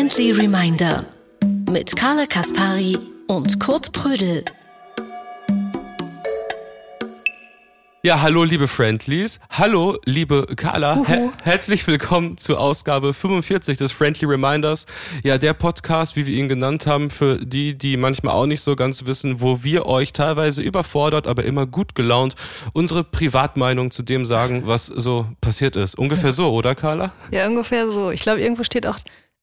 Friendly Reminder mit Carla Kaspari und Kurt Prödel. Ja, hallo liebe Friendlies. Hallo liebe Carla. Her herzlich willkommen zur Ausgabe 45 des Friendly Reminders. Ja, der Podcast, wie wir ihn genannt haben, für die, die manchmal auch nicht so ganz wissen, wo wir euch teilweise überfordert, aber immer gut gelaunt unsere Privatmeinung zu dem sagen, was so passiert ist. Ungefähr so, oder Carla? Ja, ungefähr so. Ich glaube, irgendwo steht auch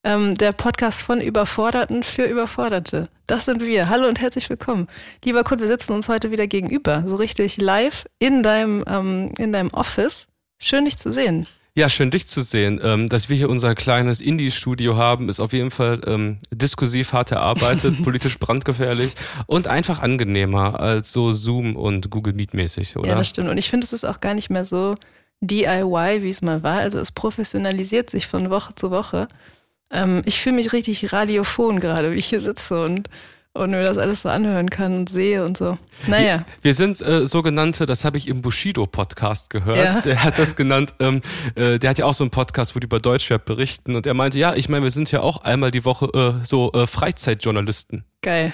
ähm, der Podcast von Überforderten für Überforderte. Das sind wir. Hallo und herzlich willkommen. Lieber Kurt, wir sitzen uns heute wieder gegenüber, so richtig live in deinem, ähm, in deinem Office. Schön, dich zu sehen. Ja, schön dich zu sehen. Ähm, dass wir hier unser kleines Indie-Studio haben, ist auf jeden Fall ähm, diskursiv hart erarbeitet, politisch brandgefährlich und einfach angenehmer als so Zoom und Google Meet mäßig, oder? Ja, das stimmt. Und ich finde, es ist auch gar nicht mehr so DIY, wie es mal war. Also es professionalisiert sich von Woche zu Woche. Ähm, ich fühle mich richtig radiophon gerade, wie ich hier sitze und, und mir das alles so anhören kann und sehe und so. Naja. Wir sind äh, sogenannte, das habe ich im Bushido-Podcast gehört, ja. der hat das genannt, ähm, äh, der hat ja auch so einen Podcast, wo die über Deutschrap berichten und er meinte, ja, ich meine, wir sind ja auch einmal die Woche äh, so äh, Freizeitjournalisten. Geil.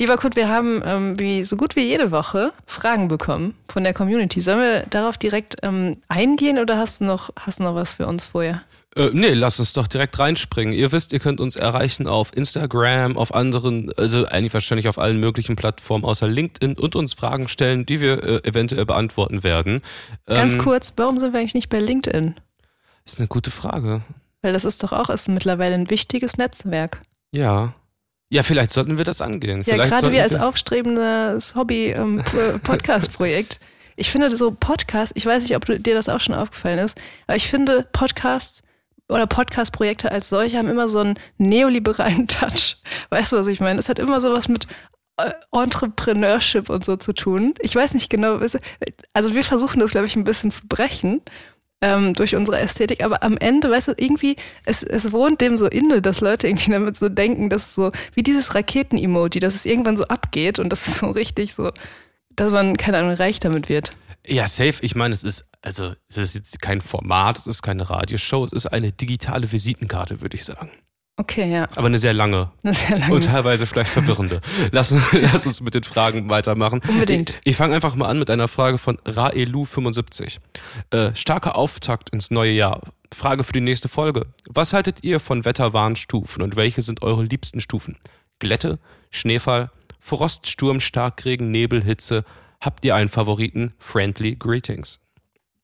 Lieber Kurt, wir haben ähm, wie so gut wie jede Woche Fragen bekommen von der Community. Sollen wir darauf direkt ähm, eingehen oder hast du noch, hast du noch was für uns vorher? Äh, nee, lass uns doch direkt reinspringen. Ihr wisst, ihr könnt uns erreichen auf Instagram, auf anderen, also eigentlich wahrscheinlich auf allen möglichen Plattformen außer LinkedIn und uns Fragen stellen, die wir äh, eventuell beantworten werden. Ganz ähm, kurz, warum sind wir eigentlich nicht bei LinkedIn? Das ist eine gute Frage. Weil das ist doch auch ist mittlerweile ein wichtiges Netzwerk. Ja, ja, vielleicht sollten wir das angehen. Ja, gerade wir als aufstrebendes Hobby-Podcast-Projekt. Ähm, ich finde so Podcasts, ich weiß nicht, ob dir das auch schon aufgefallen ist, aber ich finde Podcasts oder Podcast-Projekte als solche haben immer so einen neoliberalen Touch. Weißt du, was ich meine? Es hat immer so was mit äh, Entrepreneurship und so zu tun. Ich weiß nicht genau, also wir versuchen das, glaube ich, ein bisschen zu brechen ähm, durch unsere Ästhetik, aber am Ende, weißt du, irgendwie, es, es wohnt dem so inne, dass Leute irgendwie damit so denken, dass so, wie dieses Raketen-Emoji, dass es irgendwann so abgeht und das ist so richtig so, dass man, keine Ahnung, reich damit wird. Ja, safe. Ich meine, es ist, also, es ist jetzt kein Format, es ist keine Radioshow, es ist eine digitale Visitenkarte, würde ich sagen. Okay, ja. Aber eine sehr lange. Eine sehr lange. Und teilweise vielleicht verwirrende. lass, uns, lass uns mit den Fragen weitermachen. Unbedingt. Ich, ich fange einfach mal an mit einer Frage von Raelu75. Äh, starker Auftakt ins neue Jahr. Frage für die nächste Folge. Was haltet ihr von Wetterwarnstufen und welche sind eure liebsten Stufen? Glätte, Schneefall, Frost, Sturm, Starkregen, Nebel, Hitze. Habt ihr einen Favoriten? Friendly Greetings.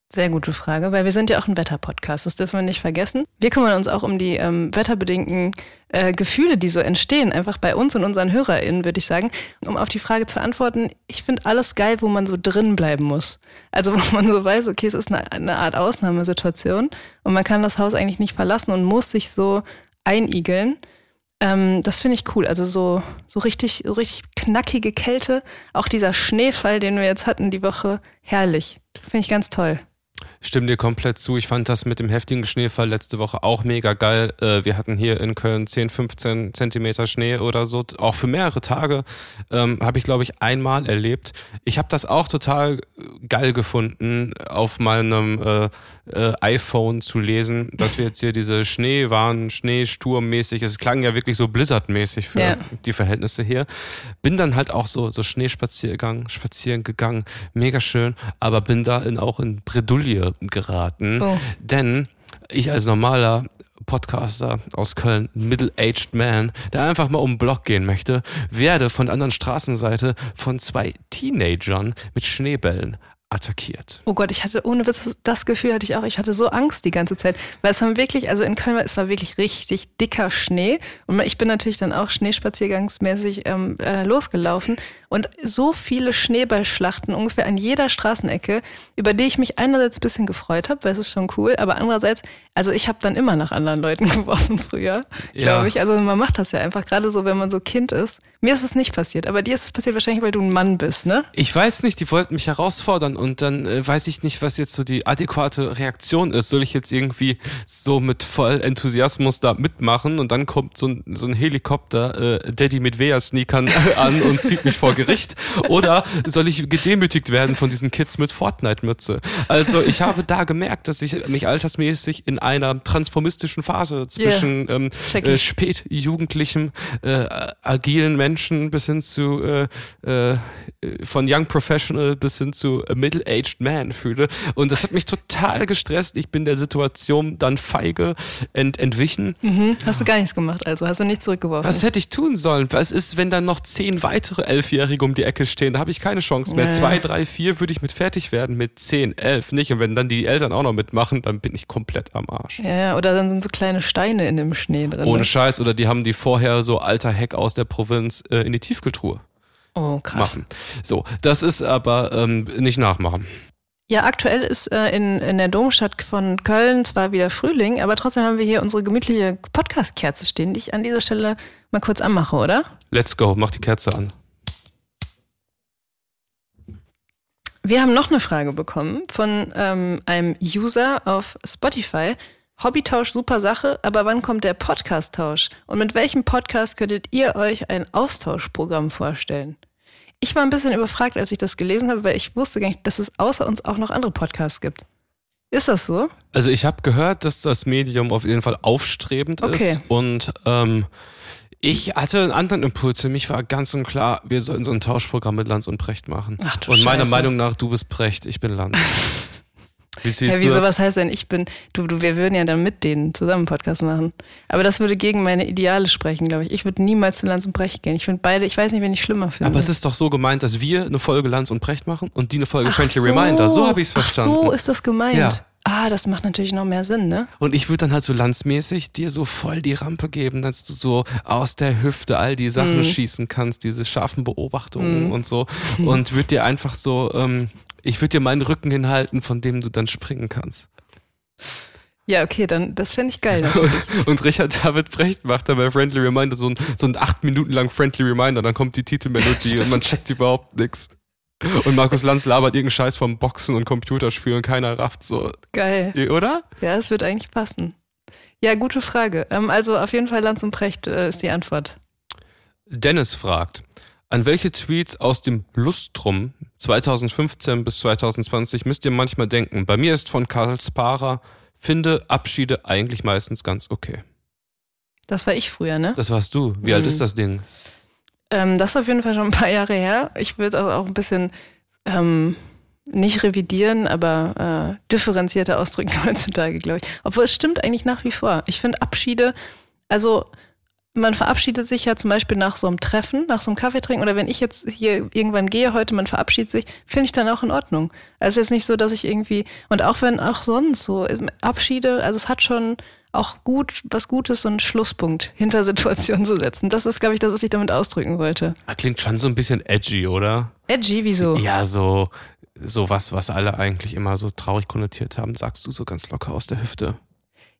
Sehr gute Frage, weil wir sind ja auch ein Wetterpodcast, das dürfen wir nicht vergessen. Wir kümmern uns auch um die ähm, wetterbedingten äh, Gefühle, die so entstehen, einfach bei uns und unseren HörerInnen, würde ich sagen. Um auf die Frage zu antworten, ich finde alles geil, wo man so drin bleiben muss. Also wo man so weiß, okay, es ist eine, eine Art Ausnahmesituation und man kann das Haus eigentlich nicht verlassen und muss sich so einigeln. Ähm, das finde ich cool. Also so, so richtig, so richtig knackige Kälte. Auch dieser Schneefall, den wir jetzt hatten die Woche, herrlich. Finde ich ganz toll stimme dir komplett zu. Ich fand das mit dem heftigen Schneefall letzte Woche auch mega geil. Äh, wir hatten hier in Köln 10, 15 Zentimeter Schnee oder so. Auch für mehrere Tage ähm, habe ich, glaube ich, einmal erlebt. Ich habe das auch total geil gefunden, auf meinem äh, äh, iPhone zu lesen, dass wir jetzt hier diese Schnee waren, Schneesturmmäßig. Es klang ja wirklich so Blizzard-mäßig für ja. die Verhältnisse hier. Bin dann halt auch so, so Schneespaziergang, spazieren gegangen. Mega schön. Aber bin da in, auch in Bredouille geraten. Oh. Denn ich als normaler Podcaster aus Köln, Middle-Aged Man, der einfach mal um den Block gehen möchte, werde von der anderen Straßenseite von zwei Teenagern mit Schneebällen attackiert. Oh Gott, ich hatte ohne Witz, das Gefühl hatte ich auch, ich hatte so Angst die ganze Zeit, weil es haben wirklich, also in Köln, es war wirklich richtig dicker Schnee und ich bin natürlich dann auch schneespaziergangsmäßig ähm, äh, losgelaufen und so viele Schneeballschlachten ungefähr an jeder Straßenecke, über die ich mich einerseits ein bisschen gefreut habe, weil es ist schon cool, aber andererseits, also ich habe dann immer nach anderen Leuten geworfen früher, ja. glaube ich. Also man macht das ja einfach, gerade so, wenn man so Kind ist. Mir ist es nicht passiert, aber dir ist es passiert wahrscheinlich, weil du ein Mann bist, ne? Ich weiß nicht, die wollten mich herausfordern und dann äh, weiß ich nicht, was jetzt so die adäquate Reaktion ist. Soll ich jetzt irgendwie so mit voll Enthusiasmus da mitmachen und dann kommt so ein, so ein Helikopter äh, Daddy mit Vea-Sneakern an und zieht mich vor Gericht? Oder soll ich gedemütigt werden von diesen Kids mit Fortnite-Mütze? Also ich habe da gemerkt, dass ich mich altersmäßig in einer transformistischen Phase zwischen yeah, ähm, äh, spätjugendlichem, äh, agilen Menschen bis hin zu äh, äh, von Young Professional bis hin zu Middle-Aged Man fühle. Und das hat mich total gestresst. Ich bin der Situation dann feige ent entwichen. Mhm. Hast du gar nichts gemacht, also hast du nicht zurückgeworfen. Was hätte ich tun sollen? Was ist, wenn dann noch zehn weitere Elfjährige um die Ecke stehen? Da habe ich keine Chance mehr. Ja, Zwei, drei, vier würde ich mit fertig werden, mit zehn, elf nicht. Und wenn dann die Eltern auch noch mitmachen, dann bin ich komplett am Arsch. Ja, oder dann sind so kleine Steine in dem Schnee drin. Ohne Scheiß. Oder die haben die vorher so alter Heck aus der Provinz äh, in die Tiefkühltruhe. Oh, krass. Machen. So, das ist aber ähm, nicht nachmachen. Ja, aktuell ist äh, in, in der Domstadt von Köln zwar wieder Frühling, aber trotzdem haben wir hier unsere gemütliche Podcast-Kerze stehen, die ich an dieser Stelle mal kurz anmache, oder? Let's go, mach die Kerze an. Wir haben noch eine Frage bekommen von ähm, einem User auf Spotify. Hobbytausch, super Sache, aber wann kommt der Podcast-Tausch? Und mit welchem Podcast könntet ihr euch ein Austauschprogramm vorstellen? Ich war ein bisschen überfragt, als ich das gelesen habe, weil ich wusste gar nicht, dass es außer uns auch noch andere Podcasts gibt. Ist das so? Also ich habe gehört, dass das Medium auf jeden Fall aufstrebend okay. ist und ähm, ich hatte einen anderen Impuls. Für mich war ganz und klar, wir sollten so ein Tauschprogramm mit Lanz und Precht machen. Ach, du und meiner Scheiße. Meinung nach, du bist Precht, ich bin Lanz. Wie ja, wieso, was heißt denn, ich bin, du, du, wir würden ja dann mit denen zusammen Podcast machen. Aber das würde gegen meine Ideale sprechen, glaube ich. Ich würde niemals zu Lanz und Precht gehen. Ich finde beide, ich weiß nicht, wen ich schlimmer finde. Aber es ist doch so gemeint, dass wir eine Folge Lanz und Precht machen und die eine Folge Ach Friendly so. Reminder. So habe ich es verstanden. Ach so ist das gemeint. Ja. Ah, das macht natürlich noch mehr Sinn, ne? Und ich würde dann halt so landsmäßig dir so voll die Rampe geben, dass du so aus der Hüfte all die Sachen mm. schießen kannst, diese scharfen Beobachtungen mm. und so. Und würde dir einfach so, ähm, ich würde dir meinen Rücken hinhalten, von dem du dann springen kannst. Ja, okay, dann das fände ich geil. Und, und Richard David Brecht macht dann bei Friendly Reminder so ein, so ein acht Minuten lang Friendly Reminder, dann kommt die Titelmelodie und man checkt überhaupt nichts. Und Markus Lanz labert irgendeinen Scheiß vom Boxen und Computerspielen und keiner rafft so. Geil. Oder? Ja, es wird eigentlich passen. Ja, gute Frage. Ähm, also auf jeden Fall Lanz und Precht äh, ist die Antwort. Dennis fragt, an welche Tweets aus dem Lustrum 2015 bis 2020 müsst ihr manchmal denken? Bei mir ist von Karl Spara, finde Abschiede eigentlich meistens ganz okay. Das war ich früher, ne? Das warst du. Wie mhm. alt ist das Ding? Ähm, das ist auf jeden Fall schon ein paar Jahre her. Ich würde also auch ein bisschen ähm, nicht revidieren, aber äh, differenzierter ausdrücken heutzutage, glaube ich. Obwohl es stimmt eigentlich nach wie vor. Ich finde Abschiede, also man verabschiedet sich ja zum Beispiel nach so einem Treffen, nach so einem Kaffeetrinken oder wenn ich jetzt hier irgendwann gehe heute, man verabschiedet sich, finde ich dann auch in Ordnung. Also es ist jetzt nicht so, dass ich irgendwie, und auch wenn auch sonst so Abschiede, also es hat schon auch gut, was Gutes, so einen Schlusspunkt hinter Situationen zu setzen. Das ist, glaube ich, das, was ich damit ausdrücken wollte. Ah, klingt schon so ein bisschen edgy, oder? Edgy, wieso? Ja, so, so was, was alle eigentlich immer so traurig konnotiert haben, sagst du so ganz locker aus der Hüfte.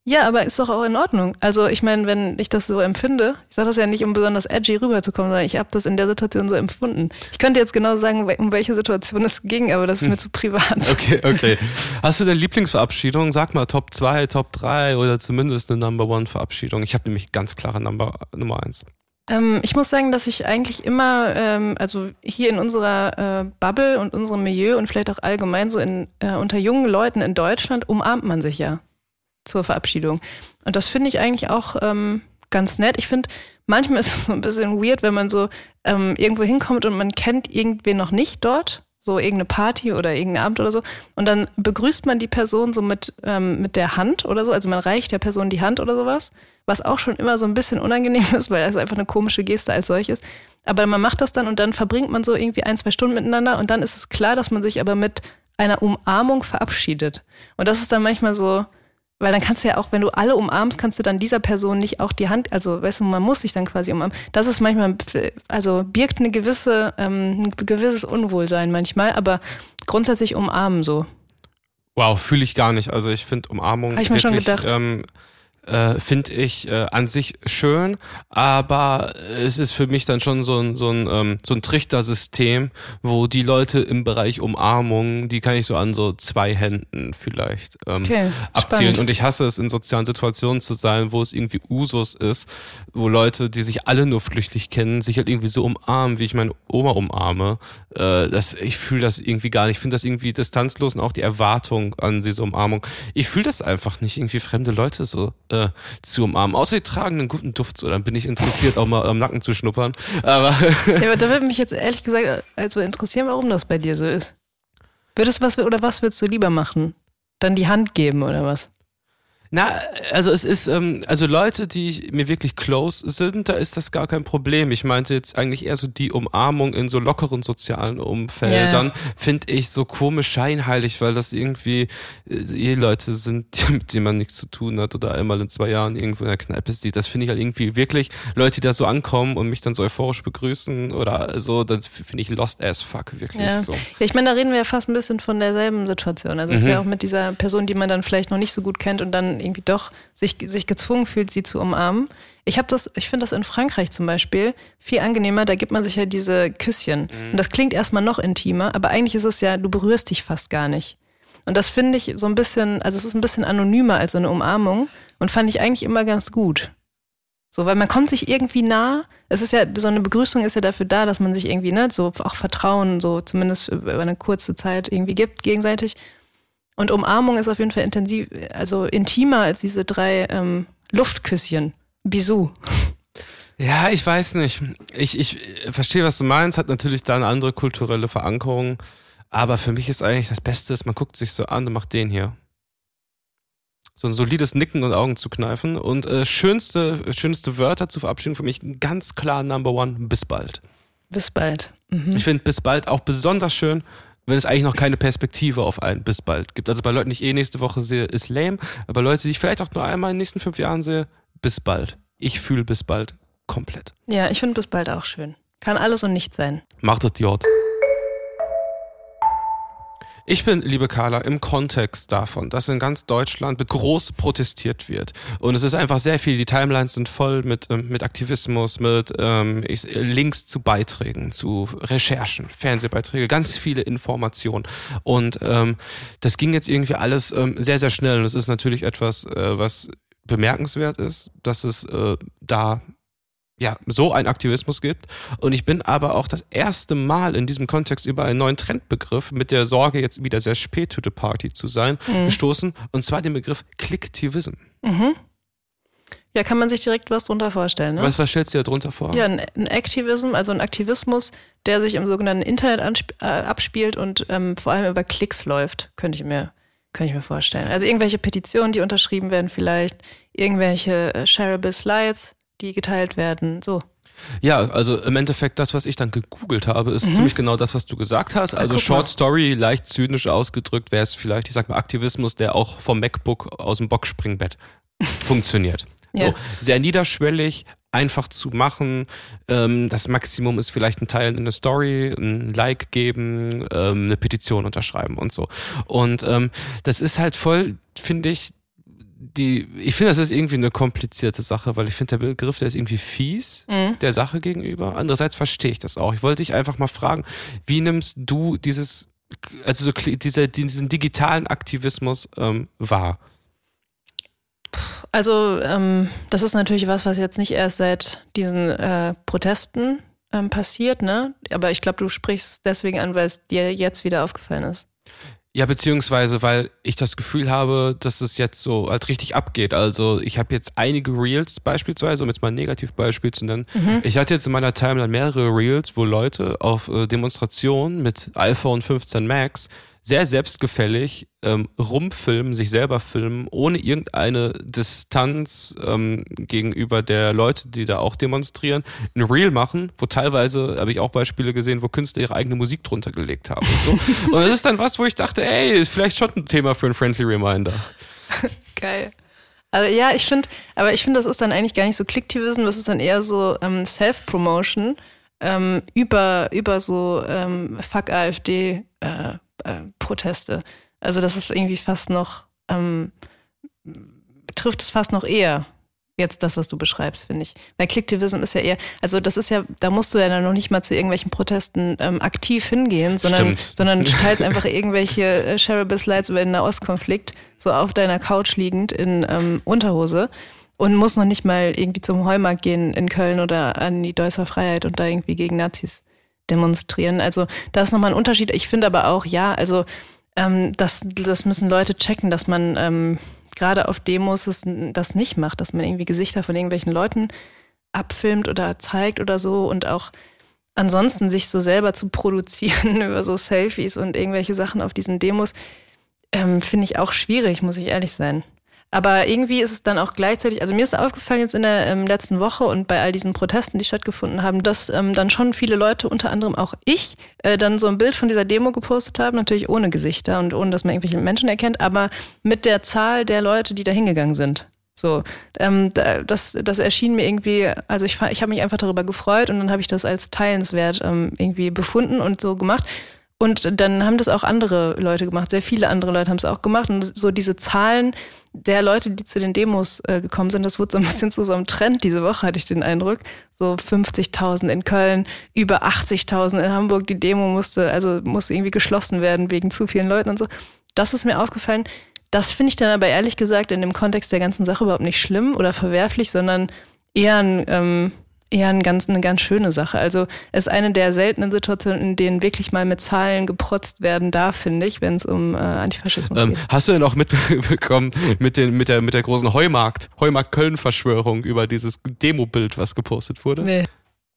Ja, aber ist doch auch in Ordnung. Also ich meine, wenn ich das so empfinde, ich sage das ja nicht, um besonders edgy rüberzukommen, sondern ich habe das in der Situation so empfunden. Ich könnte jetzt genau sagen, um welche Situation es ging, aber das ist hm. mir zu privat. Okay, okay. Hast du denn Lieblingsverabschiedung? Sag mal Top 2, Top 3 oder zumindest eine Number One Verabschiedung. Ich habe nämlich ganz klare Number, Nummer 1. Ähm, ich muss sagen, dass ich eigentlich immer, ähm, also hier in unserer äh, Bubble und unserem Milieu und vielleicht auch allgemein so in, äh, unter jungen Leuten in Deutschland umarmt man sich ja zur Verabschiedung. Und das finde ich eigentlich auch ähm, ganz nett. Ich finde, manchmal ist es so ein bisschen weird, wenn man so ähm, irgendwo hinkommt und man kennt irgendwen noch nicht dort, so irgendeine Party oder irgendein Abend oder so. Und dann begrüßt man die Person so mit, ähm, mit der Hand oder so. Also man reicht der Person die Hand oder sowas, was auch schon immer so ein bisschen unangenehm ist, weil das einfach eine komische Geste als solches. Aber man macht das dann und dann verbringt man so irgendwie ein, zwei Stunden miteinander und dann ist es klar, dass man sich aber mit einer Umarmung verabschiedet. Und das ist dann manchmal so, weil dann kannst du ja auch, wenn du alle umarmst, kannst du dann dieser Person nicht auch die Hand, also weißt du, man muss sich dann quasi umarmen. Das ist manchmal, also birgt eine gewisse, ähm, ein gewisses Unwohlsein manchmal, aber grundsätzlich umarmen so. Wow, fühle ich gar nicht. Also ich finde Umarmung Hab ich mir wirklich, schon gedacht. Ähm, äh, finde ich äh, an sich schön, aber es ist für mich dann schon so ein, so ein, ähm, so ein Trichtersystem, wo die Leute im Bereich Umarmung, die kann ich so an so zwei Händen vielleicht ähm, Okay, abzielen. spannend. Und ich hasse es, in sozialen Situationen zu sein, wo es irgendwie Usus ist, wo Leute, die sich alle nur flüchtig kennen, sich halt irgendwie so umarmen, wie ich meine Oma umarme. Äh, das, ich fühle das irgendwie gar nicht. Ich finde das irgendwie distanzlos und auch die Erwartung an diese Umarmung. Ich fühle das einfach nicht, irgendwie fremde Leute so äh, zu umarmen. Außer die tragen einen guten Duft, so dann bin ich interessiert, auch mal am Nacken zu schnuppern. Aber Ja, aber da würde mich jetzt ehrlich gesagt also interessieren, warum das bei dir so ist. Würdest was oder was würdest du lieber machen? Dann die Hand geben oder was? Na, also es ist, ähm, also Leute, die ich, mir wirklich close sind, da ist das gar kein Problem. Ich meinte jetzt eigentlich eher so die Umarmung in so lockeren sozialen Umfeldern, finde ich so komisch scheinheilig, weil das irgendwie äh, eh Leute sind, mit denen man nichts zu tun hat oder einmal in zwei Jahren irgendwo in der Kneipe sieht. Das finde ich halt irgendwie wirklich Leute, die da so ankommen und mich dann so euphorisch begrüßen oder so, das finde ich lost as fuck, wirklich Ja. so. ja, ich meine, da reden wir ja fast ein bisschen von derselben Situation. Also es ist Mhm. ja auch mit dieser Person, die man dann vielleicht noch nicht so gut kennt und dann irgendwie doch sich, sich gezwungen fühlt, sie zu umarmen. Ich habe das, ich finde das in Frankreich zum Beispiel viel angenehmer. Da gibt man sich ja diese Küsschen. Mhm. Und das klingt erstmal noch intimer, aber eigentlich ist es ja, du berührst dich fast gar nicht. Und das finde ich so ein bisschen, also es ist ein bisschen anonymer als so eine Umarmung und fand ich eigentlich immer ganz gut. So, weil man kommt sich irgendwie nah. Es ist ja, so eine Begrüßung ist ja dafür da, dass man sich irgendwie, ne, so auch Vertrauen, so zumindest über eine kurze Zeit irgendwie gibt, gegenseitig. Und Umarmung ist auf jeden Fall intensiv, also intimer als diese drei ähm, Luftküsschen. Bisou. Ja, ich weiß nicht. Ich, ich verstehe, was du meinst, hat natürlich da eine andere kulturelle Verankerung. Aber für mich ist eigentlich das Beste, ist, man guckt sich so an und macht den hier. So ein solides Nicken und Augen zu kneifen. Und äh, schönste, schönste Wörter zur Verabschiedung für mich ganz klar Number One, bis bald. Bis bald. Mhm. Ich finde bis bald auch besonders schön, wenn es eigentlich noch keine Perspektive auf ein bis bald gibt. Also bei Leuten, die ich eh nächste Woche sehe, ist lame. Aber Leute, die ich vielleicht auch nur einmal in den nächsten fünf Jahren sehe, bis bald. Ich fühle bis bald komplett. Ja, ich finde bis bald auch schön. Kann alles und nichts sein. Macht das J. Ich bin, liebe Carla, im Kontext davon, dass in ganz Deutschland groß protestiert wird. Und es ist einfach sehr viel, die Timelines sind voll mit, ähm, mit Aktivismus, mit ähm, ich, Links zu Beiträgen, zu Recherchen, Fernsehbeiträge, ganz viele Informationen. Und ähm, das ging jetzt irgendwie alles ähm, sehr, sehr schnell. Und es ist natürlich etwas, äh, was bemerkenswert ist, dass es äh, da ja, so ein Aktivismus gibt. Und ich bin aber auch das erste Mal in diesem Kontext über einen neuen Trendbegriff mit der Sorge, jetzt wieder sehr spät to the party zu sein, gestoßen. Und zwar den Begriff Clicktivism. Mhm. Ja, kann man sich direkt was drunter vorstellen, ne? Was, was stellst du dir darunter vor? Ja, ein, ein Activism, also ein Aktivismus, der sich im sogenannten Internet äh, abspielt und ähm, vor allem über Klicks läuft, könnte ich mir, könnte ich mir vorstellen. Also irgendwelche Petitionen, die unterschrieben werden vielleicht, irgendwelche äh, shareable Slides, die geteilt werden, so. Ja, also im Endeffekt das, was ich dann gegoogelt habe, ist ziemlich genau das, was du gesagt hast. Also Mhm. guck Short. Story, leicht zynisch ausgedrückt, wäre es vielleicht, ich sag mal, Aktivismus, der auch vom MacBook aus dem Boxspringbett funktioniert. So, Ja. sehr niederschwellig, einfach zu machen. Ähm, das Maximum ist vielleicht ein Teil in eine Story, ein Like geben, ähm, eine Petition unterschreiben und so. Und ähm, das ist halt voll, finde ich, die, ich finde, das ist irgendwie eine komplizierte Sache, weil ich finde, der Begriff, der ist irgendwie fies Mhm. der Sache gegenüber. Andererseits verstehe ich das auch. Ich wollte dich einfach mal fragen, wie nimmst du dieses, also so, diese, diesen digitalen Aktivismus ähm, wahr? Also ähm, das ist natürlich was, was jetzt nicht erst seit diesen äh, Protesten ähm, passiert, ne? Aber ich glaube, du sprichst deswegen an, weil es dir jetzt wieder aufgefallen ist. Ja, beziehungsweise, weil ich das Gefühl habe, dass es jetzt so halt richtig abgeht. Also ich habe jetzt einige Reels beispielsweise, um jetzt mal ein Negativbeispiel zu nennen. Ich hatte jetzt in meiner Timeline mehrere Reels, wo Leute auf äh, Demonstrationen mit iPhone 15 Max sehr selbstgefällig ähm, rumfilmen, sich selber filmen, ohne irgendeine Distanz ähm, gegenüber der Leute, die da auch demonstrieren, ein Reel machen, wo teilweise, habe ich auch Beispiele gesehen, wo Künstler ihre eigene Musik drunter gelegt haben und so. und das ist dann was, wo ich dachte, ey, ist vielleicht schon ein Thema für ein Friendly Reminder. Geil. Also ja, ich finde, aber ich finde, das ist dann eigentlich gar nicht so Clicktivism, das ist dann eher so ähm, Self-Promotion ähm, über, über so ähm, Fuck AfD äh, äh, Proteste. Also das ist irgendwie fast noch ähm, trifft es fast noch eher. Jetzt das, was du beschreibst, finde ich. Weil Clicktivism ist ja eher, also das ist ja, da musst du ja dann noch nicht mal zu irgendwelchen Protesten ähm, aktiv hingehen, sondern, Stimmt. sondern teilst einfach irgendwelche äh, Shareable Slides über den Nahostkonflikt, so auf deiner Couch liegend in ähm, Unterhose und musst noch nicht mal irgendwie zum Heumarkt gehen in Köln oder an die Deutscher Freiheit und da irgendwie gegen Nazis demonstrieren. Also da ist nochmal ein Unterschied. Ich finde aber auch, ja, also ähm, das, das müssen Leute checken, dass man ähm, gerade auf Demos es, das nicht macht, dass man irgendwie Gesichter von irgendwelchen Leuten abfilmt oder zeigt oder so und auch ansonsten sich so selber zu produzieren über so Selfies und irgendwelche Sachen auf diesen Demos, ähm, finde ich auch schwierig, muss ich ehrlich sein. Aber irgendwie ist es dann auch gleichzeitig, also mir ist aufgefallen jetzt in der ähm, letzten Woche und bei all diesen Protesten, die stattgefunden haben, dass ähm, dann schon viele Leute, unter anderem auch ich, äh, dann so ein Bild von dieser Demo gepostet haben, natürlich ohne Gesichter und ohne, dass man irgendwelche Menschen erkennt, aber mit der Zahl der Leute, die da hingegangen sind. So, ähm, da, das, das erschien mir irgendwie, also ich, ich habe mich einfach darüber gefreut und dann habe ich das als teilenswert ähm, irgendwie befunden und so gemacht. Und dann haben das auch andere Leute gemacht, sehr viele andere Leute haben es auch gemacht. Und so diese Zahlen der Leute, die zu den Demos äh, gekommen sind, das wurde so ein bisschen zu so einem Trend diese Woche, hatte ich den Eindruck. So 50.000 in Köln, über 80.000 in Hamburg. Die Demo musste, also musste irgendwie geschlossen werden wegen zu vielen Leuten und so. Das ist mir aufgefallen. Das finde ich dann aber ehrlich gesagt in dem Kontext der ganzen Sache überhaupt nicht schlimm oder verwerflich, sondern eher ein, ähm, eher ein ganz, eine ganz schöne Sache. Also es ist eine der seltenen Situationen, in denen wirklich mal mit Zahlen geprotzt werden darf, finde ich, wenn es um äh, Antifaschismus Ähm, geht. hast du denn auch mitbekommen mit, den, mit, der, mit der großen Heumarkt, Heumarkt-Köln-Verschwörung über dieses Demo-Bild, was gepostet wurde? Nee.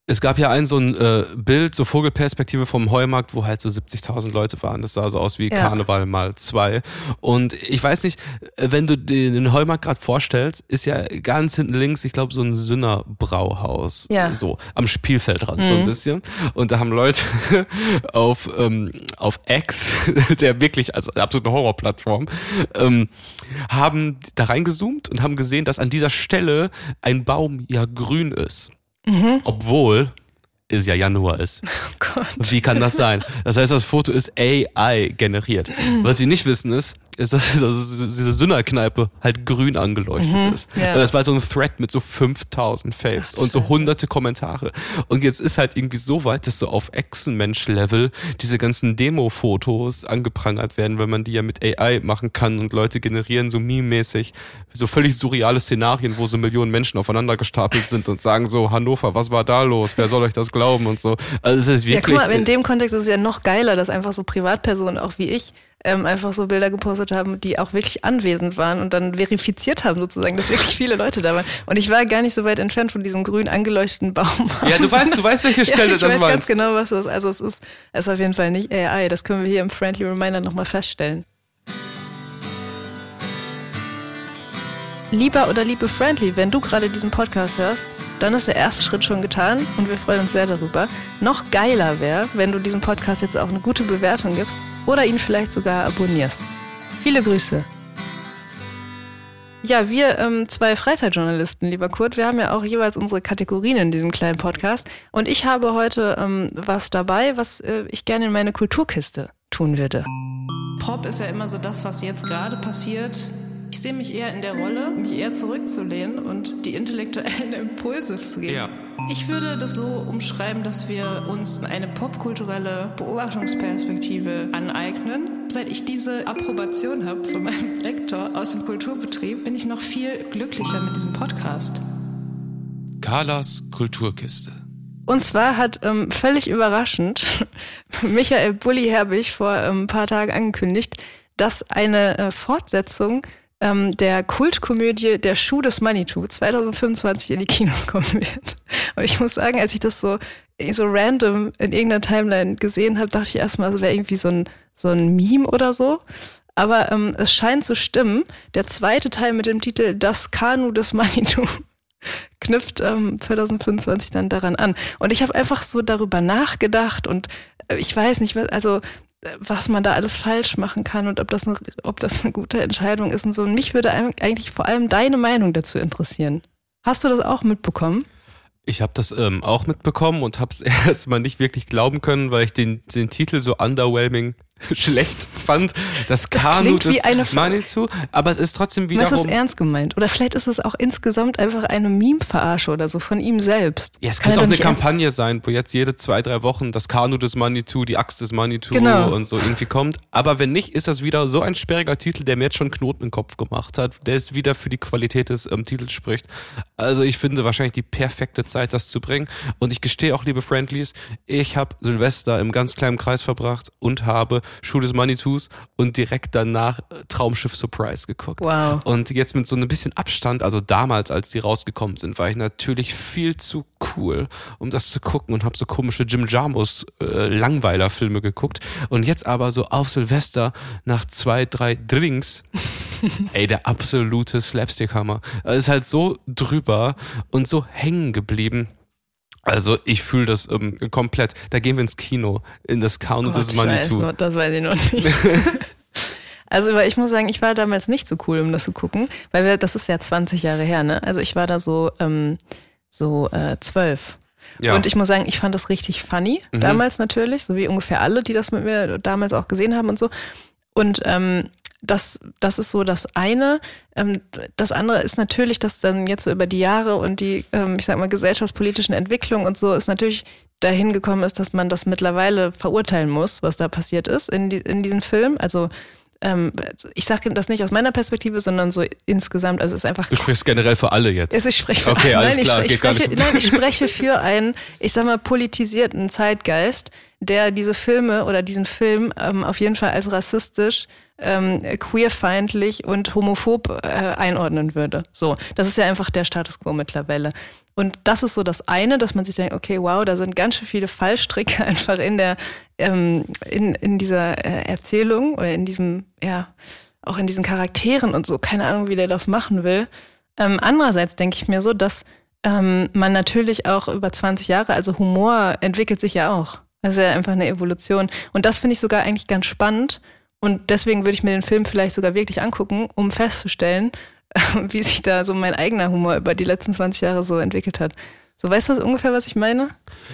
Es gab ja ein so ein äh, Bild, so Vogelperspektive vom Heumarkt, wo halt so 70.000 Leute waren. Das sah so aus wie Ja. Karneval mal zwei. Und ich weiß nicht, wenn du den, den Heumarkt gerade vorstellst, ist ja ganz hinten links, ich glaube, so ein Sünner-Brauhaus. Ja. So, am Spielfeldrand so ein Mhm. bisschen. Und da haben Leute auf, ähm, auf X, der wirklich, also eine absolute Horrorplattform, ähm, haben da reingezoomt und haben gesehen, dass an dieser Stelle ein Baum ja grün ist. Mhm. Obwohl es ja Januar ist. Oh Gott. Wie kann das sein? Das heißt, das Foto ist AI generiert. Was sie nicht wissen ist, ist, dass diese Sünnerkneipe halt grün angeleuchtet ist. ja. Und das war halt so ein Thread mit so 5000 Faves Ach und so hunderte Kommentare. Und jetzt ist halt irgendwie so weit, dass so auf Echsenmensch-Level diese ganzen Demo-Fotos angeprangert werden, weil man die ja mit AI machen kann und Leute generieren so meme-mäßig so völlig surreale Szenarien, wo so Millionen Menschen aufeinander gestapelt sind und sagen so, Hannover, was war da los? Wer soll euch das glauben und so. Also es ist Ja, wirklich. guck mal, in dem Kontext ist es ja noch geiler, dass einfach so Privatpersonen, auch wie ich, ähm, einfach so Bilder gepostet haben, die auch wirklich anwesend waren und dann verifiziert haben sozusagen, dass wirklich viele Leute da waren. Und ich war gar nicht so weit entfernt von diesem grün angeleuchteten Baum. ja, du weißt, du weißt, welche Stelle ja, ich das weiß war. ganz genau, was das ist. Also es ist, es ist auf jeden Fall nicht AI. Das können wir hier im Friendly Reminder nochmal feststellen. Lieber oder liebe Friendly, wenn du gerade diesen Podcast hörst, dann ist der erste Schritt schon getan und wir freuen uns sehr darüber. Noch geiler wäre, wenn du diesem Podcast jetzt auch eine gute Bewertung gibst oder ihn vielleicht sogar abonnierst. Viele Grüße. Ja, wir ähm, zwei Freizeitjournalisten, lieber Kurt, wir haben ja auch jeweils unsere Kategorien in diesem kleinen Podcast. Und ich habe heute ähm, was dabei, was äh, ich gerne in meine Kulturkiste tun würde. Pop ist ja immer so das, was jetzt gerade passiert. Ich sehe mich eher in der Rolle, mich eher zurückzulehnen und die intellektuellen Impulse zu geben. Ja. Ich würde das so umschreiben, dass wir uns eine popkulturelle Beobachtungsperspektive aneignen. Seit ich diese Approbation habe von meinem Lektor aus dem Kulturbetrieb, bin ich noch viel glücklicher mit diesem Podcast. Carlas Kulturkiste. Und zwar hat ähm, völlig überraschend Michael Bulli Herbig vor ähm, ein paar Tagen angekündigt, dass eine äh, Fortsetzung ähm, der Kultkomödie Der Schuh des Manitou 2025 in die Kinos kommen wird. Und ich muss sagen, als ich das so, so random in irgendeiner Timeline gesehen habe, dachte ich erstmal, es wäre irgendwie so ein, so ein Meme oder so. Aber ähm, es scheint zu stimmen. Der zweite Teil mit dem Titel Das Kanu des Manitou knüpft ähm, 2025 dann daran an. Und ich habe einfach so darüber nachgedacht und äh, ich weiß nicht, also was man da alles falsch machen kann und ob das eine, ob das eine gute Entscheidung ist und so. Und mich würde eigentlich vor allem deine Meinung dazu interessieren. Hast du das auch mitbekommen? Ich habe das ähm, auch mitbekommen und habe es erstmal nicht wirklich glauben können, weil ich den, den Titel so underwhelming schlecht fand. Das, Das Kanu des wie eine- Manitou, aber es ist trotzdem Was ist wiederum. ernst gemeint? Oder vielleicht ist es auch insgesamt einfach eine Meme-Verarsche oder so von ihm selbst. Ja, es Kann könnte auch doch eine nicht ernst- Kampagne sein, wo jetzt jede zwei, drei Wochen das Kanu des Manitou, die Axt des Manitou Genau. und so irgendwie kommt. Aber wenn nicht, ist das wieder so ein sperriger Titel, der mir jetzt schon Knoten im Kopf gemacht hat, der es wieder für die Qualität des ähm, Titels spricht. Also ich finde wahrscheinlich die perfekte Zeit, das zu bringen. Und ich gestehe auch, liebe Friendlies, ich habe Silvester im ganz kleinen Kreis verbracht und habe Schuh des Manitous und direkt danach äh, Traumschiff Surprise geguckt. Wow. Und jetzt mit so ein bisschen Abstand, also damals, als die rausgekommen sind, war ich natürlich viel zu cool, um das zu gucken und habe so komische Jim Jarmus äh, Langweiler-Filme geguckt. Und jetzt aber so auf Silvester nach zwei, drei Drinks, ey, der absolute Slapstick-Hammer. Ist halt so drüber und so hängen geblieben. Also ich fühle das ähm, komplett. Da gehen wir ins Kino, in das Kanu Gott, des weiß Manitou. noch, das weiß ich noch nicht. Also, weil ich muss sagen, ich war damals nicht so cool, um das zu gucken, weil wir, das ist ja 20 Jahre her, ne? Also ich war da so, ähm, so äh, zwölf. Ja. Und ich muss sagen, ich fand das richtig funny, Mhm. damals natürlich, so wie ungefähr alle, die das mit mir damals auch gesehen haben und so. Und ähm, das, das ist so das eine. Ähm, das andere ist natürlich, dass dann jetzt so über die Jahre und die, ähm, ich sag mal, gesellschaftspolitischen Entwicklungen und so ist natürlich dahin gekommen ist, dass man das mittlerweile verurteilen muss, was da passiert ist in, die, in diesem Film. Also ähm, ich sage das nicht aus meiner Perspektive, sondern so insgesamt. Also es ist einfach du sprichst generell für alle jetzt. ich spreche für, Okay, alles nein, klar, ich, geht ich gar spreche, nicht. nein, ich spreche für einen, ich sag mal, politisierten Zeitgeist, der diese Filme oder diesen Film ähm, auf jeden Fall als rassistisch, ähm, queerfeindlich und homophob äh, einordnen würde. So, das ist ja einfach der Status quo mittlerweile. Und das ist so das eine, dass man sich denkt, okay, wow, da sind ganz schön viele Fallstricke einfach in der, ähm, in, in dieser äh, Erzählung oder in diesem, ja, auch in diesen Charakteren und so. Keine Ahnung, wie der das machen will. Ähm, andererseits denke ich mir so, dass ähm, man natürlich auch über 20 Jahre, also Humor entwickelt sich ja auch. Das ist ja einfach eine Evolution. Und das finde ich sogar eigentlich ganz spannend. Und deswegen würde ich mir den Film vielleicht sogar wirklich angucken, um festzustellen, wie sich da so mein eigener Humor über die letzten 20 Jahre so entwickelt hat. So, weißt du was ungefähr, was ich meine?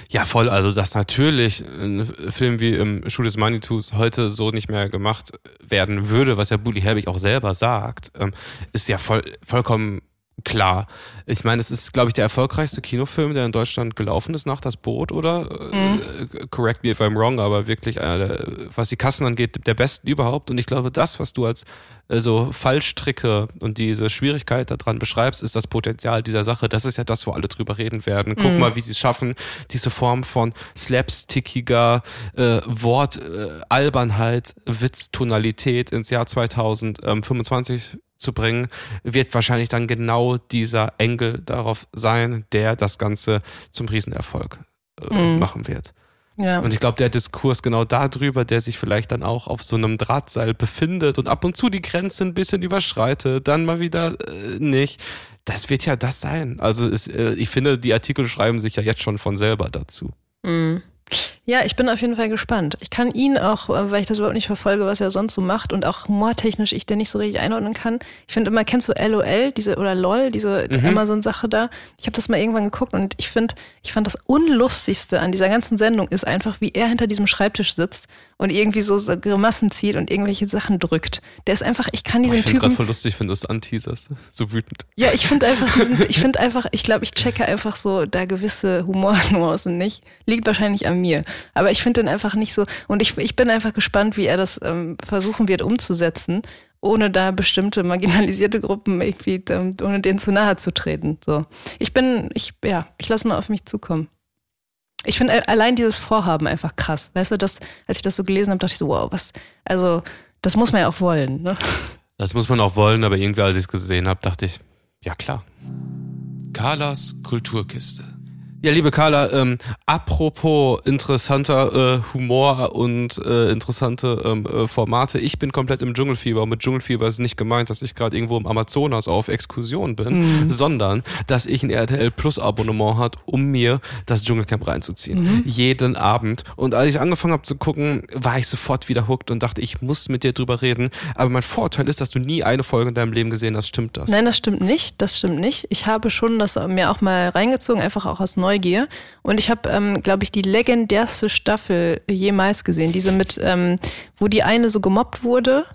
Ja, voll. Also, dass natürlich ein Film wie im Schuh des Manitous heute so nicht mehr gemacht werden würde, was ja Bully Herbig auch selber sagt, ähm, ist ja voll, vollkommen klar. Ich meine, es ist, glaube ich, der erfolgreichste Kinofilm, der in Deutschland gelaufen ist nach Das Boot, oder? Äh, correct me if I'm wrong, aber wirklich, einer der, was die Kassen angeht, der besten überhaupt. Und ich glaube, das, was du als äh, so Fallstricke und diese Schwierigkeit daran beschreibst, ist das Potenzial dieser Sache. Das ist ja das, wo alle drüber reden werden. Guck mal, wie sie es schaffen, diese Form von slapstickiger äh, Wort, äh, Albernheit, Witztonalität ins Jahr 2025 zu bringen, wird wahrscheinlich dann genau dieser Engel darauf sein, der das Ganze zum Riesenerfolg äh, Mhm. machen wird. Ja. Und ich glaube, der Diskurs genau darüber, der sich vielleicht dann auch auf so einem Drahtseil befindet und ab und zu die Grenze ein bisschen überschreitet, dann mal wieder äh, nicht. Das wird ja das sein. Also es, äh, ich finde, die Artikel schreiben sich ja jetzt schon von selber dazu. Mhm. Ja, ich bin auf jeden Fall gespannt. Ich kann ihn auch, äh, weil ich das überhaupt nicht verfolge, was er sonst so macht und auch humortechnisch ich den nicht so richtig einordnen kann. Ich finde immer, kennst du LOL, diese oder LOL, diese Mhm. Amazon-Sache da? Ich habe das mal irgendwann geguckt und ich finde, ich fand das Unlustigste an dieser ganzen Sendung ist einfach, wie er hinter diesem Schreibtisch sitzt und irgendwie so, so Grimassen zieht und irgendwelche Sachen drückt. Der ist einfach, ich kann Boah, diesen ich finde es gerade Typen. voll lustig, wenn du es anteaserst. So wütend. Ja, ich finde einfach, diesen, ich finde einfach, ich glaube, ich checke einfach so da gewisse Humornuancen nicht. Liegt wahrscheinlich an mir. Aber ich finde den einfach nicht so. Und ich, ich bin einfach gespannt, wie er das ähm, versuchen wird umzusetzen, ohne da bestimmte marginalisierte Gruppen irgendwie, ähm, ohne denen zu nahe zu treten. So. Ich bin, ich, ja, ich lasse mal auf mich zukommen. Ich finde a- allein dieses Vorhaben einfach krass. Weißt du, das, als ich das so gelesen habe, dachte ich so, wow, was, also, das muss man ja auch wollen, ne? Das muss man auch wollen, aber irgendwie, als ich es gesehen habe, dachte ich, ja klar. Carlas Kulturkiste. Ja, liebe Carla, ähm, apropos interessanter äh, Humor und äh, interessante ähm, äh, Formate, ich bin komplett im Dschungelfieber. Und mit Dschungelfieber ist nicht gemeint, dass ich gerade irgendwo im Amazonas auf Exkursion bin, sondern dass ich ein RTL Plus Abonnement hat, um mir das Dschungelcamp reinzuziehen. Jeden Abend. Und als ich angefangen habe zu gucken, war ich sofort wieder hooked und dachte, ich muss mit dir drüber reden. Aber mein Vorteil ist, dass du nie eine Folge in deinem Leben gesehen hast. Stimmt das? Nein, das stimmt nicht. Das stimmt nicht. Ich habe schon das mir auch mal reingezogen, einfach auch aus Neugier Neugier. Und ich habe, ähm, glaube ich, die legendärste Staffel jemals gesehen. Diese mit, ähm, wo die eine so gemobbt wurde.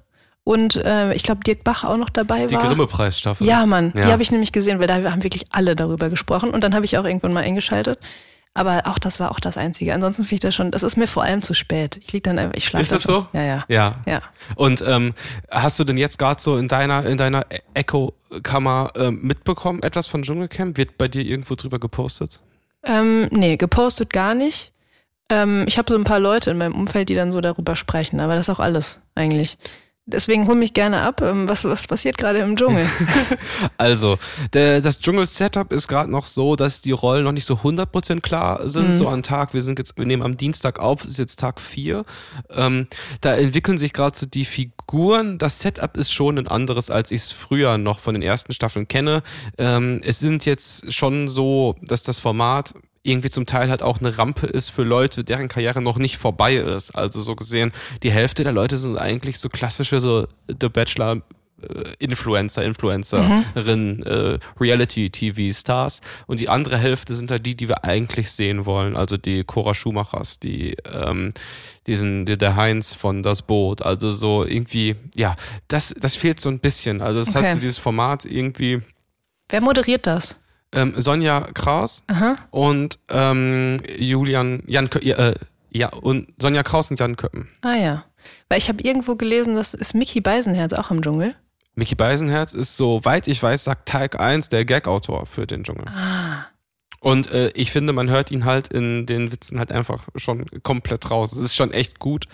Und äh, ich glaube, Dirk Bach auch noch dabei Die war. Grimme-Preisstaffel. Ja, Mann, Ja. die habe ich nämlich gesehen, weil da haben wirklich alle darüber gesprochen. Und dann habe ich auch irgendwann mal eingeschaltet. Aber auch das war auch das Einzige. Ansonsten finde ich das schon, das ist mir vor allem zu spät. Ich lieg dann einfach, ich schlafe. Ist das schon. so? Ja, ja. Ja. Ja. Und ähm, hast du denn jetzt gerade so in deiner, in deiner Echo-Kammer ähm, mitbekommen, etwas von Dschungelcamp? Wird bei dir irgendwo drüber gepostet? Ähm, nee, gepostet gar nicht. Ähm, ich habe so ein paar Leute in meinem Umfeld, die dann so darüber sprechen, aber das ist auch alles eigentlich. Deswegen hol mich gerne ab. Ähm, was, was passiert gerade im Dschungel? Also, der, das Dschungel-Setup ist gerade noch so, dass die Rollen noch nicht so 100% klar sind. So an Tag, wir sind jetzt, wir nehmen am Dienstag auf, es ist jetzt Tag 4. Ähm, da entwickeln sich gerade so die Figuren. Das Setup ist schon ein anderes, als ich es früher noch von den ersten Staffeln kenne. Ähm, es sind jetzt schon so, dass das Format irgendwie zum Teil halt auch eine Rampe ist für Leute, deren Karriere noch nicht vorbei ist. Also so gesehen, die Hälfte der Leute sind eigentlich so klassische so The Bachelor äh, Influencer, Influencerinnen, äh, Reality-TV-Stars und die andere Hälfte sind halt die, die wir eigentlich sehen wollen, also die Cora Schumachers, die ähm, diesen, die, der Heinz von Das Boot, also so irgendwie, ja, das, das fehlt so ein bisschen, also es Okay. hat so dieses Format irgendwie Wer moderiert das? Ähm, Sonja Kraus Aha. und ähm, Julian, Jan, Kö- äh, ja, und Sonja Kraus und Jan Köppen. Ah ja. Weil ich habe irgendwo gelesen, das ist Mickey Beisenherz auch im Dschungel. Mickey Beisenherz ist, soweit ich weiß, sagt Teig 1 der Gag-Autor für den Dschungel. Ah. Und äh, ich finde, man hört ihn halt in den Witzen halt einfach schon komplett raus. Es ist schon echt gut.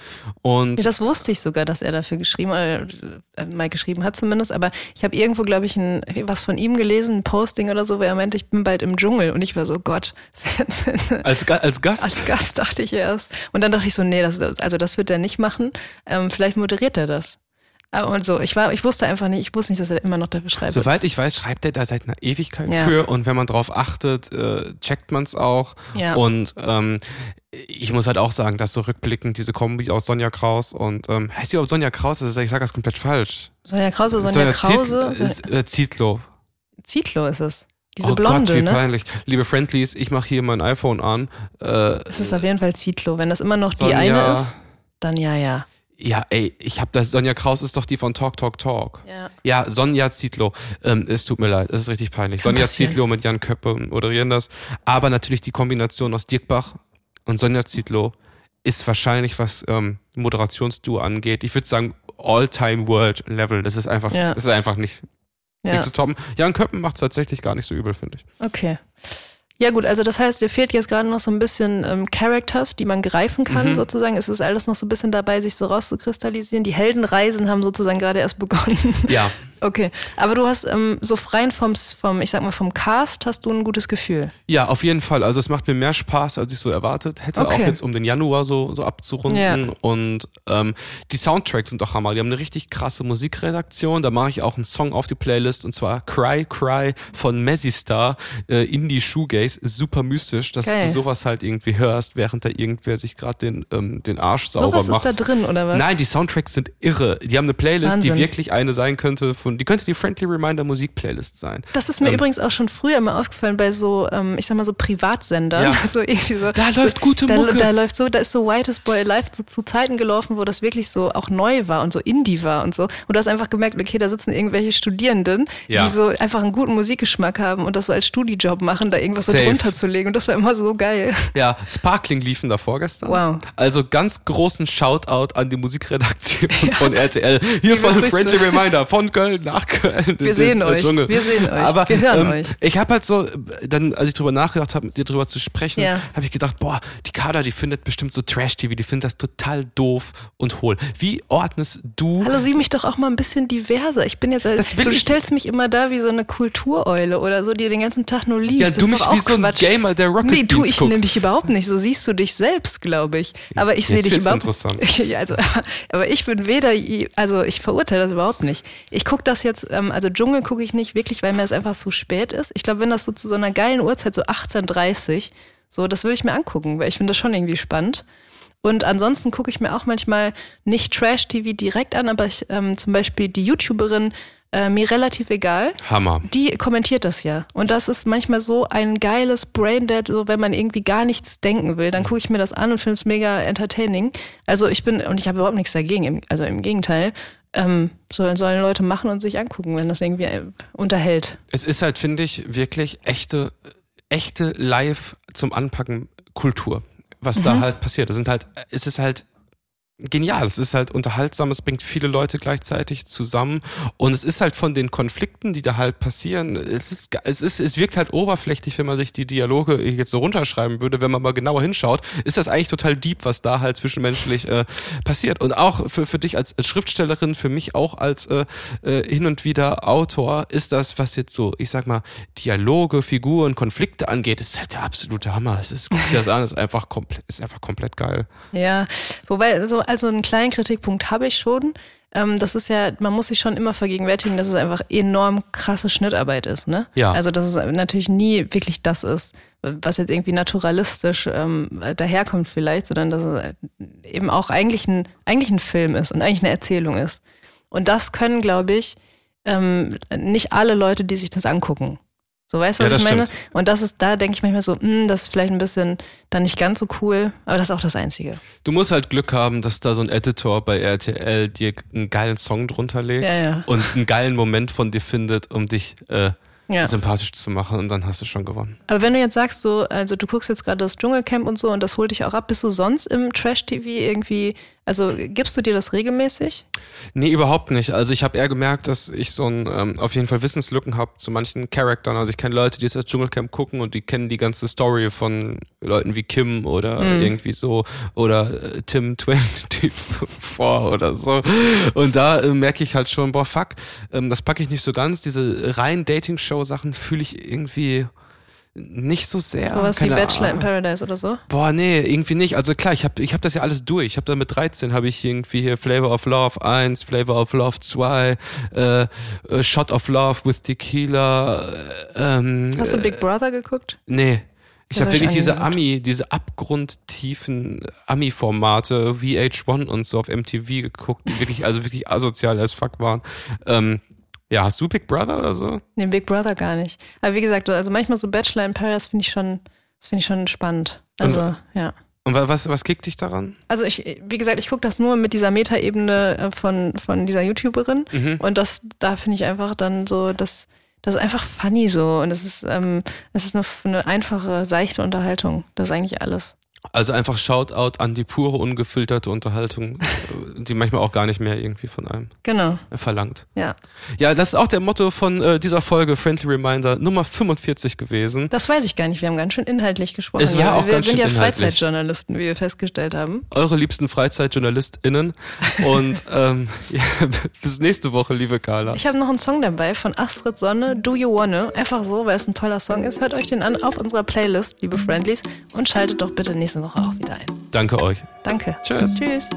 Und Ja, das wusste ich sogar, dass er dafür geschrieben oder äh, mal geschrieben hat zumindest. Aber ich habe irgendwo, glaube ich, ein, was von ihm gelesen, ein Posting oder so, wo er meinte, ich bin bald im Dschungel. Und ich war so, Gott, als, als Gast, als Gast dachte ich erst. Und dann dachte ich so, nee, das, also das wird er nicht machen. Ähm, vielleicht moderiert er das. Und so, ich war, ich wusste einfach nicht, ich wusste nicht, dass er immer noch dafür schreibt. soweit ich weiß, schreibt er da seit einer Ewigkeit Ja. für. Und wenn man drauf achtet, äh, checkt man es auch. Ja. Und ähm, ich muss halt auch sagen, dass so rückblickend diese Kombi aus Sonja Kraus und ähm, heißt die überhaupt Sonja Kraus? Also ich sage das komplett falsch. Sonja Krause, Sonja Krause, Ziet, ist, äh, Zietlow. Zietlow ist es. Diese oh Blonde, Gott, wie ne? peinlich. Liebe Friendlies, ich mache hier mein iPhone an. Äh, Es ist auf jeden Fall Zietlow. Wenn das immer noch die Sonja- eine ist, dann ja, ja. Ja, ey, ich hab das, Sonja Kraus ist doch die von Talk Talk Talk. Ja. Ja, Sonja Zietlow. Ähm, es tut mir leid, es ist richtig peinlich. Kann Sonja passieren. Zietlow mit Jan Köppe moderieren das. Aber natürlich die Kombination aus Dirk Bach und Sonja Zietlow ist wahrscheinlich, was ähm, Moderationsduo angeht, ich würde sagen, All-Time-World-Level. Das ist einfach, Ja. das ist einfach nicht, Ja, nicht zu toppen. Jan Köppen macht es tatsächlich gar nicht so übel, finde ich. okay. Ja gut, also das heißt, dir fehlt jetzt gerade noch so ein bisschen ähm, Characters, die man greifen kann Mhm. sozusagen. Es ist alles noch so ein bisschen dabei, sich so rauszukristallisieren. Die Heldenreisen haben sozusagen gerade erst begonnen. Ja, okay, aber du hast ähm, so rein vom, vom, ich sag mal, vom Cast hast du ein gutes Gefühl. Ja, auf jeden Fall. Also es macht mir mehr Spaß, als ich so erwartet hätte, Okay. auch jetzt um den Januar so, so abzurunden. Ja. Und ähm, die Soundtracks sind doch Hammer. Die haben eine richtig krasse Musikredaktion. Da mache ich auch einen Song auf die Playlist und zwar Cry Cry von Messi Star, äh, Indie Shoegaze. Super mystisch, dass Geil. du sowas halt irgendwie hörst, während da irgendwer sich gerade den, ähm, den Arsch sauber Sowas macht. ist da drin, oder was? Nein, die Soundtracks sind irre. Die haben eine Playlist, Wahnsinn. die wirklich eine sein könnte von, die könnte die Friendly Reminder Musik Playlist sein. Das ist mir Ähm, übrigens auch schon früher mal aufgefallen bei so, ähm, ich sag mal so Privatsendern. Ja. So so, Da so, läuft gute da, Mucke. Da läuft so, da ist so Whitest Boy Alive zu, zu Zeiten gelaufen, wo das wirklich so auch neu war und so Indie war und so. Und du hast einfach gemerkt, okay, da sitzen irgendwelche Studierenden, Ja. die so einfach einen guten Musikgeschmack haben und das so als Studijob machen, da irgendwas Safe. so drunter zu legen. Und das war immer so geil. Ja, Sparkling liefen da vorgestern. Wow. Also ganz großen Shoutout an die Musikredaktion von RTL. Hier von Grüße. Friendly Reminder von Köln nach Köln. Wir sehen euch. Dschungel. Wir sehen euch. Aber, Wir hören ähm, euch. Ich habe halt so, dann, als ich drüber nachgedacht habe, mit dir drüber zu sprechen, Ja. habe ich gedacht, boah, die Kader, die findet bestimmt so Trash-TV, die findet das total doof und hohl. Wie ordnest du Hallo, sieh mich doch auch mal ein bisschen diverser. Ich bin jetzt, Das du stellst mich immer da wie so eine Kultureule oder so, die den ganzen Tag nur liest. ja, Das du ist mich wie so ein Quatsch. Gamer, der Rocket Nee, tu ich guckt. nämlich überhaupt nicht. So siehst du dich selbst, glaube ich. Aber ich sehe dich überhaupt interessant. Ich, also, aber ich bin weder, also ich verurteile das überhaupt nicht. Ich gucke das jetzt, ähm, also Dschungel gucke ich nicht wirklich, weil mir das einfach so spät ist. Ich glaube, wenn das so zu so einer geilen Uhrzeit, so 18.30 so, das würde ich mir angucken, weil ich finde das schon irgendwie spannend. Und ansonsten gucke ich mir auch manchmal nicht Trash-TV direkt an, aber ich, ähm, zum Beispiel die YouTuberin äh, mir relativ egal. Hammer. Die kommentiert das ja. Und das ist manchmal so ein geiles Braindead, so wenn man irgendwie gar nichts denken will, dann gucke ich mir das an und finde es mega entertaining. Also ich bin, und ich habe überhaupt nichts dagegen, also im Gegenteil. Ähm, sollen, sollen Leute machen und sich angucken, wenn das irgendwie äh, unterhält. Es ist halt, finde ich, wirklich echte, echte Live zum Anpacken Kultur, was mhm. da halt passiert. Es sind halt, es ist halt genial. Es ist halt unterhaltsam, es bringt viele Leute gleichzeitig zusammen und es ist halt von den Konflikten, die da halt passieren, es ist, es ist, es wirkt halt oberflächlich, wenn man sich die Dialoge jetzt so runterschreiben würde, wenn man mal genauer hinschaut, ist das eigentlich total deep, was da halt zwischenmenschlich äh, passiert. Und auch für, für dich als, als Schriftstellerin, für mich auch als äh, äh, hin und wieder Autor, ist das, was jetzt so, ich sag mal, Dialoge, Figuren, Konflikte angeht, ist halt der absolute Hammer. Es ist, guckst dir das an, ist einfach komplett, ist einfach komplett geil. Ja, wobei so also einen kleinen Kritikpunkt habe ich schon. Ähm, das ist ja, man muss sich schon immer vergegenwärtigen, dass es einfach enorm krasse Schnittarbeit ist. Ne? Ja. Also, dass es natürlich nie wirklich das ist, was jetzt irgendwie naturalistisch ähm, daherkommt vielleicht, sondern dass es eben auch eigentlich ein, eigentlich ein Film ist und eigentlich eine Erzählung ist. Und das können, glaube ich, ähm, nicht alle Leute, die sich das angucken. So weißt du, was ja, ich meine? Stimmt. Und das ist, da denke ich manchmal so, mh, hm, das ist vielleicht ein bisschen dann nicht ganz so cool, aber das ist auch das Einzige. Du musst halt Glück haben, dass da so ein Editor bei RTL dir einen geilen Song drunter legt ja, ja. und einen geilen Moment von dir findet, um dich äh, ja. sympathisch zu machen und dann hast du schon gewonnen. Aber wenn du jetzt sagst, so, also du guckst jetzt gerade das Dschungelcamp und so und das holt dich auch ab, bist du sonst im Trash-TV irgendwie also gibst du dir das regelmäßig? Nee, überhaupt nicht. Also ich habe eher gemerkt, dass ich so ein ähm, auf jeden Fall Wissenslücken habe zu manchen Charaktern. Also ich kenne Leute, die das Dschungelcamp gucken und die kennen die ganze Story von Leuten wie Kim oder mhm. irgendwie so oder äh, Tim 24 oder so. Und da äh, merke ich halt schon, boah, fuck, ähm, das packe ich nicht so ganz. Diese rein Dating-Show-Sachen fühle ich irgendwie nicht so sehr. Sowas wie Bachelor Ahnung. in Paradise oder so? Boah, nee, irgendwie nicht. Also klar, ich habe ich hab das ja alles durch. Ich habe da mit 13 habe ich irgendwie hier Flavor of Love 1, Flavor of Love 2, äh, äh, Shot of Love with Tequila. Äh, ähm, Hast du Big Brother geguckt? Nee. Ich habe wirklich diese Ami, diese abgrundtiefen Ami-Formate, VH1 und so auf MTV geguckt, die wirklich, also wirklich asozial as fuck waren. Ähm, ja, hast du Big Brother oder so? Nee, Big Brother gar nicht. Aber wie gesagt, also manchmal so Bachelor in Paris finde ich schon, finde ich schon spannend. Also, und, ja. Und was, was kickt dich daran? Also ich, wie gesagt, ich gucke das nur mit dieser Metaebene äh, von, von dieser YouTuberin. Mhm. Und das, da finde ich einfach dann so, das, das ist einfach funny so. Und es ist, ähm, es ist eine, eine einfache, seichte Unterhaltung. Das ist eigentlich alles. Also einfach Shoutout an die pure, ungefilterte Unterhaltung, die manchmal auch gar nicht mehr irgendwie von einem genau. verlangt. Ja. Ja, das ist auch der Motto von äh, dieser Folge Friendly Reminder Nummer 45 gewesen. Das weiß ich gar nicht. Wir haben ganz schön inhaltlich gesprochen. Es war auch wir ganz sind schön ja Freizeitjournalisten, wie wir festgestellt haben. Eure liebsten FreizeitjournalistInnen. Und ähm, ja, bis nächste Woche, liebe Carla. Ich habe noch einen Song dabei von Astrid Sonne, Do You Wanna. Einfach so, weil es ein toller Song ist. Hört euch den an auf unserer Playlist, liebe Friendlies. Und schaltet doch bitte nächste nächste Woche auch wieder ein. Danke euch. Danke. Tschüss. Tschüss.